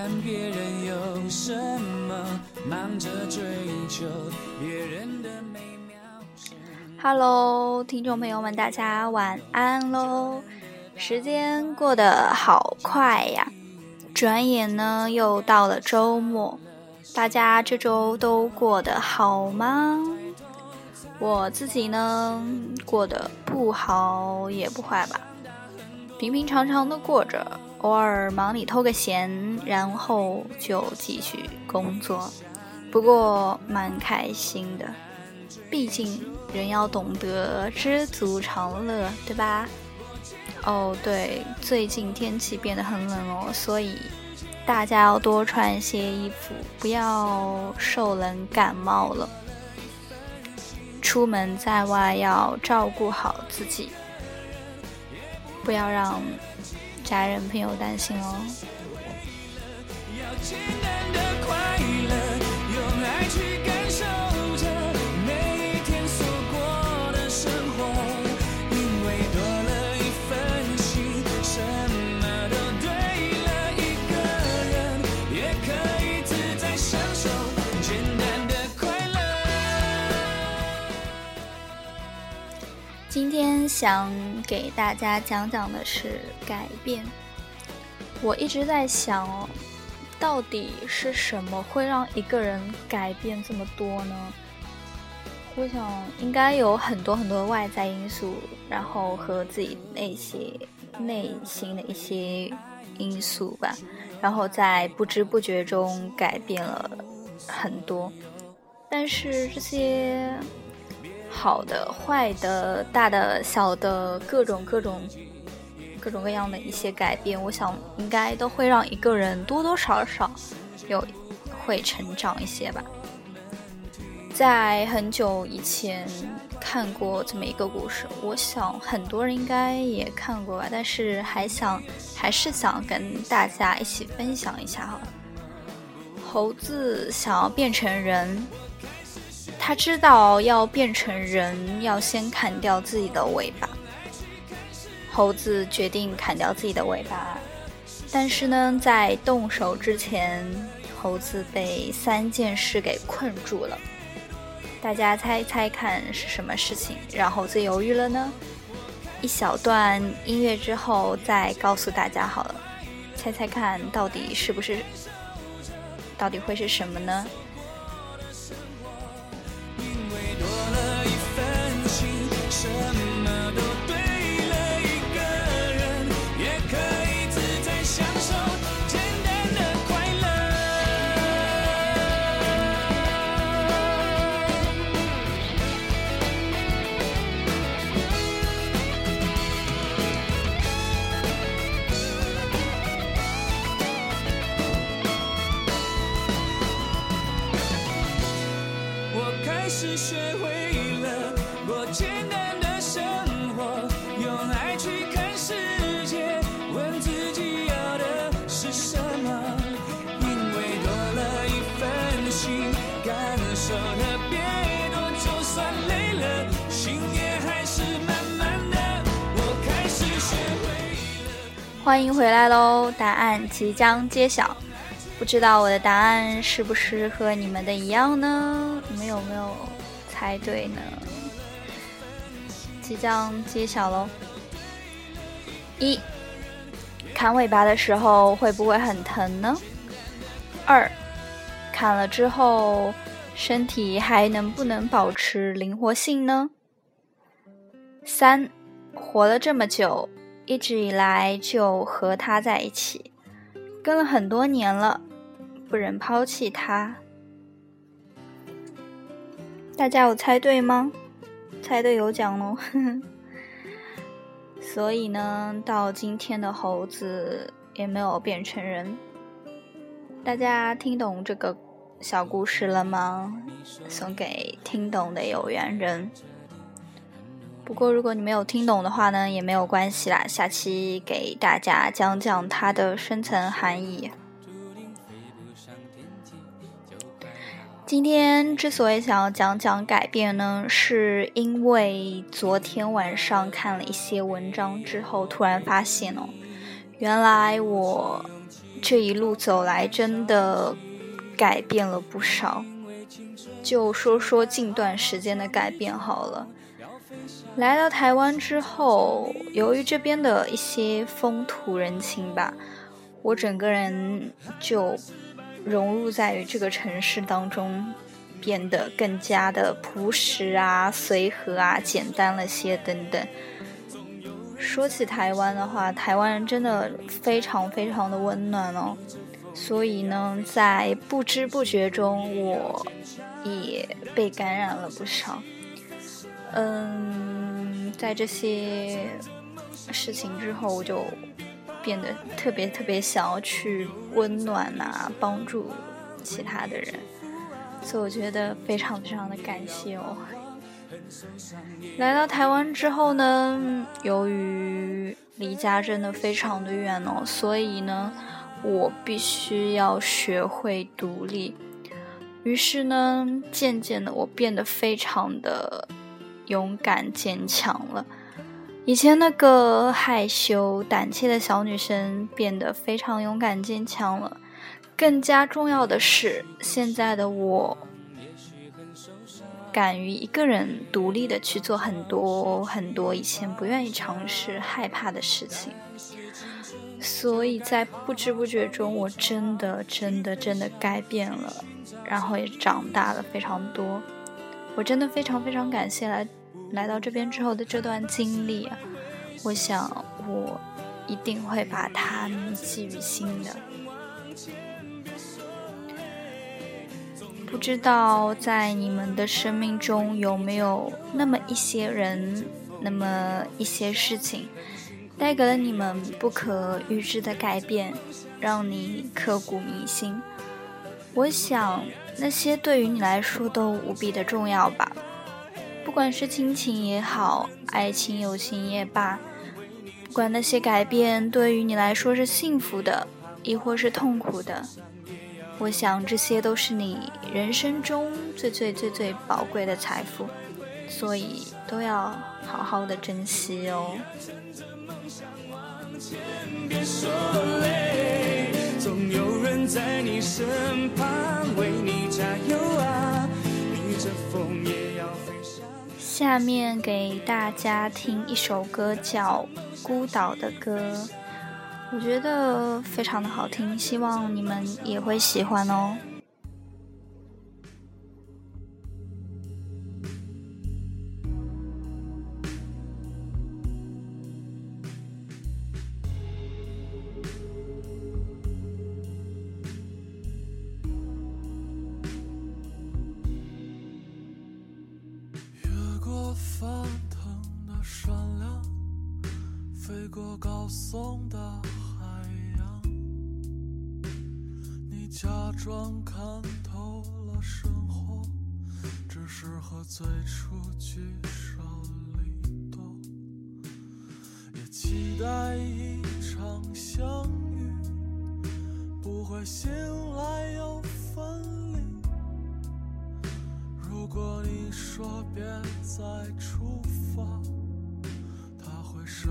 看别人有什么，忙着追求别人的美妙。Hello，听众朋友们，大家晚安喽！时间过得好快呀，转眼呢又到了周末，大家这周都过得好吗？我自己呢过得不好也不坏吧，平平常常的过着，偶尔忙里偷个闲，然后就继续工作，不过蛮开心的。毕竟人要懂得知足常乐，对吧？哦，对，最近天气变得很冷哦，所以大家要多穿些衣服，不要受冷感冒了。出门在外要照顾好自己，不要让家人朋友担心哦。今天想给大家讲讲的是改变。我一直在想，到底是什么会让一个人改变这么多呢？我想应该有很多很多外在因素，然后和自己那些内心的一些因素吧，然后在不知不觉中改变了很多。但是这些好的、坏的、大的、小的，各种各种各种各样的一些改变，我想应该都会让一个人多多少少有会成长一些吧。在很久以前看过这么一个故事，我想很多人应该也看过吧，但是还想还是想跟大家一起分享一下哈。猴子想要变成人，他知道要变成人要先砍掉自己的尾巴。猴子决定砍掉自己的尾巴，但是呢，在动手之前，猴子被三件事给困住了。大家猜猜看是什么事情，让猴子犹豫了呢？一小段音乐之后再告诉大家好了。猜猜看到底是不是？到底会是什么呢？什么都对了。一个人也可以自在享受简单的快乐。我开始学会欢迎回来喽！答案即将揭晓，不知道我的答案是不是和你们的一样呢？你们有没有猜对呢？即将揭晓喽！一，砍尾巴的时候会不会很疼呢？二，砍了之后身体还能不能保持灵活性呢？三，活了这么久。一直以来就和他在一起，跟了很多年了，不忍抛弃他。大家有猜对吗？猜对有奖哦！所以呢，到今天的猴子也没有变成人。大家听懂这个小故事了吗？送给听懂的有缘人。不过，如果你没有听懂的话呢，也没有关系啦。下期给大家讲讲它的深层含义。今天之所以想要讲讲改变呢，是因为昨天晚上看了一些文章之后，突然发现哦，原来我这一路走来真的改变了不少。就说说近段时间的改变好了。来到台湾之后，由于这边的一些风土人情吧，我整个人就融入在于这个城市当中，变得更加的朴实啊、随和啊、简单了些等等。说起台湾的话，台湾人真的非常非常的温暖哦。所以呢，在不知不觉中，我也被感染了不少。嗯，在这些事情之后，我就变得特别特别想要去温暖啊，帮助其他的人。所以我觉得非常非常的感谢哦。来到台湾之后呢，由于离家真的非常的远哦，所以呢。我必须要学会独立，于是呢，渐渐的我变得非常的勇敢坚强了。以前那个害羞胆怯的小女生变得非常勇敢坚强了。更加重要的是，现在的我敢于一个人独立的去做很多很多以前不愿意尝试、害怕的事情。所以在不知不觉中，我真的、真的、真的改变了，然后也长大了非常多。我真的非常非常感谢来来到这边之后的这段经历！我想我一定会把它铭记于心的。不知道在你们的生命中有没有那么一些人，那么一些事情？带给了你们不可预知的改变，让你刻骨铭心。我想那些对于你来说都无比的重要吧，不管是亲情也好，爱情友情也罢，不管那些改变对于你来说是幸福的，亦或是痛苦的，我想这些都是你人生中最最最最宝贵的财富，所以都要好好的珍惜哦。别说累，总有人在你身旁为你加油下面给大家听一首歌，叫《孤岛的歌》，我觉得非常的好听，希望你们也会喜欢哦。个高耸的海洋，你假装看透了生活，只是和最初聚少离多，也期待一场相遇，不会醒来又分离。如果你说别再出发，他会杀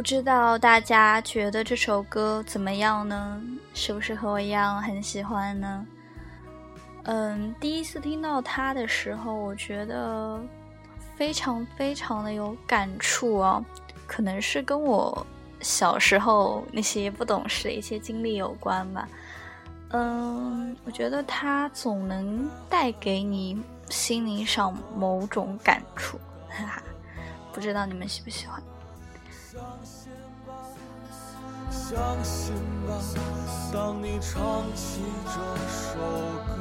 不知道大家觉得这首歌怎么样呢？是不是和我一样很喜欢呢？嗯，第一次听到它的时候，我觉得非常非常的有感触哦。可能是跟我小时候那些不懂事的一些经历有关吧。嗯，我觉得它总能带给你心灵上某种感触，哈哈，不知道你们喜不喜欢。相信吧，当你唱起这首歌，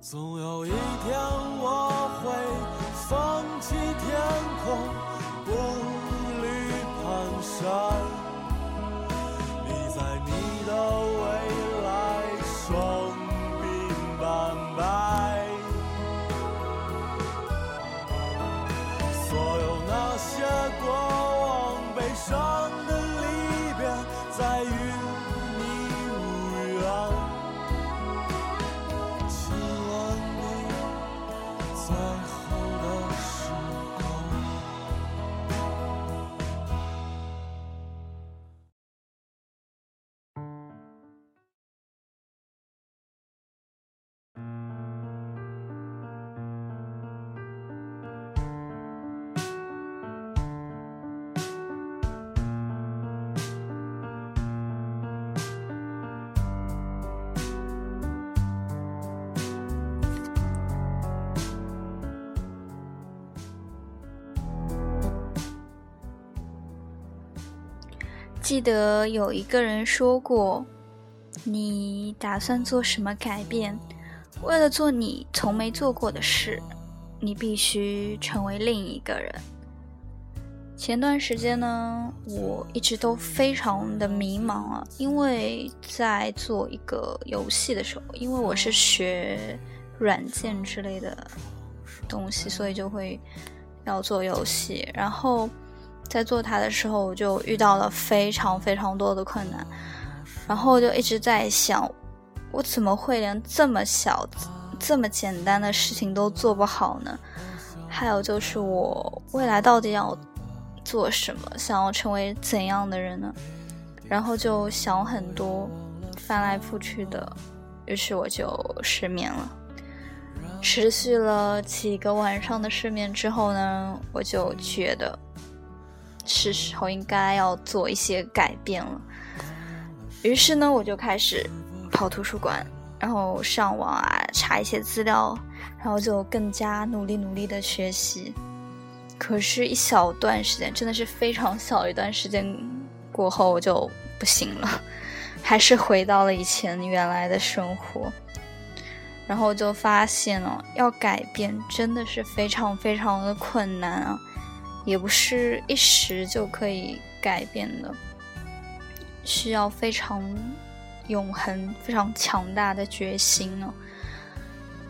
总有一天我会记得有一个人说过：“你打算做什么改变？为了做你从没做过的事，你必须成为另一个人。”前段时间呢，我一直都非常的迷茫啊，因为在做一个游戏的时候，因为我是学软件之类的东西，所以就会要做游戏，然后。在做它的时候，我就遇到了非常非常多的困难，然后就一直在想，我怎么会连这么小、这么简单的事情都做不好呢？还有就是我未来到底要做什么，想要成为怎样的人呢？然后就想很多，翻来覆去的，于是我就失眠了。持续了几个晚上的失眠之后呢，我就觉得。是时候应该要做一些改变了。于是呢，我就开始跑图书馆，然后上网啊，查一些资料，然后就更加努力努力的学习。可是，一小段时间，真的是非常小一段时间过后，我就不行了，还是回到了以前原来的生活。然后就发现了，要改变真的是非常非常的困难啊。也不是一时就可以改变的，需要非常永恒、非常强大的决心呢。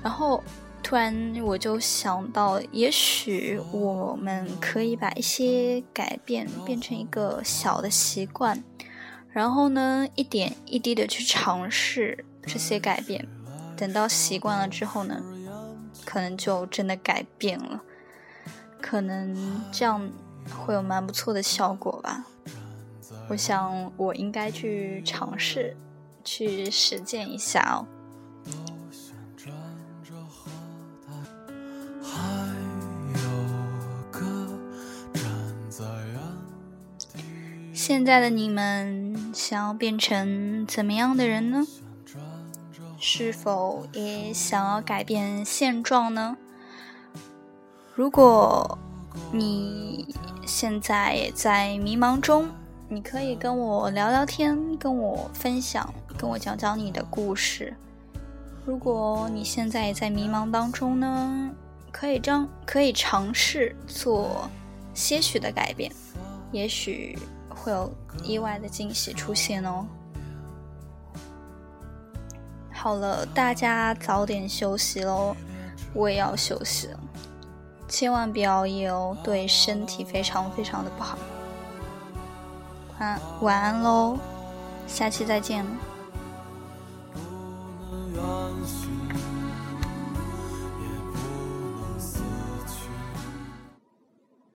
然后突然我就想到，也许我们可以把一些改变变成一个小的习惯，然后呢，一点一滴的去尝试这些改变，等到习惯了之后呢，可能就真的改变了。可能这样会有蛮不错的效果吧。我想我应该去尝试，去实践一下哦。现在的你们想要变成怎么样的人呢？是否也想要改变现状呢？如果你现在也在迷茫中，你可以跟我聊聊天，跟我分享，跟我讲讲你的故事。如果你现在也在迷茫当中呢，可以将可以尝试做些许的改变，也许会有意外的惊喜出现哦。好了，大家早点休息喽，我也要休息了。千万别熬夜哦，对身体非常非常的不好。晚晚安喽，下期再见。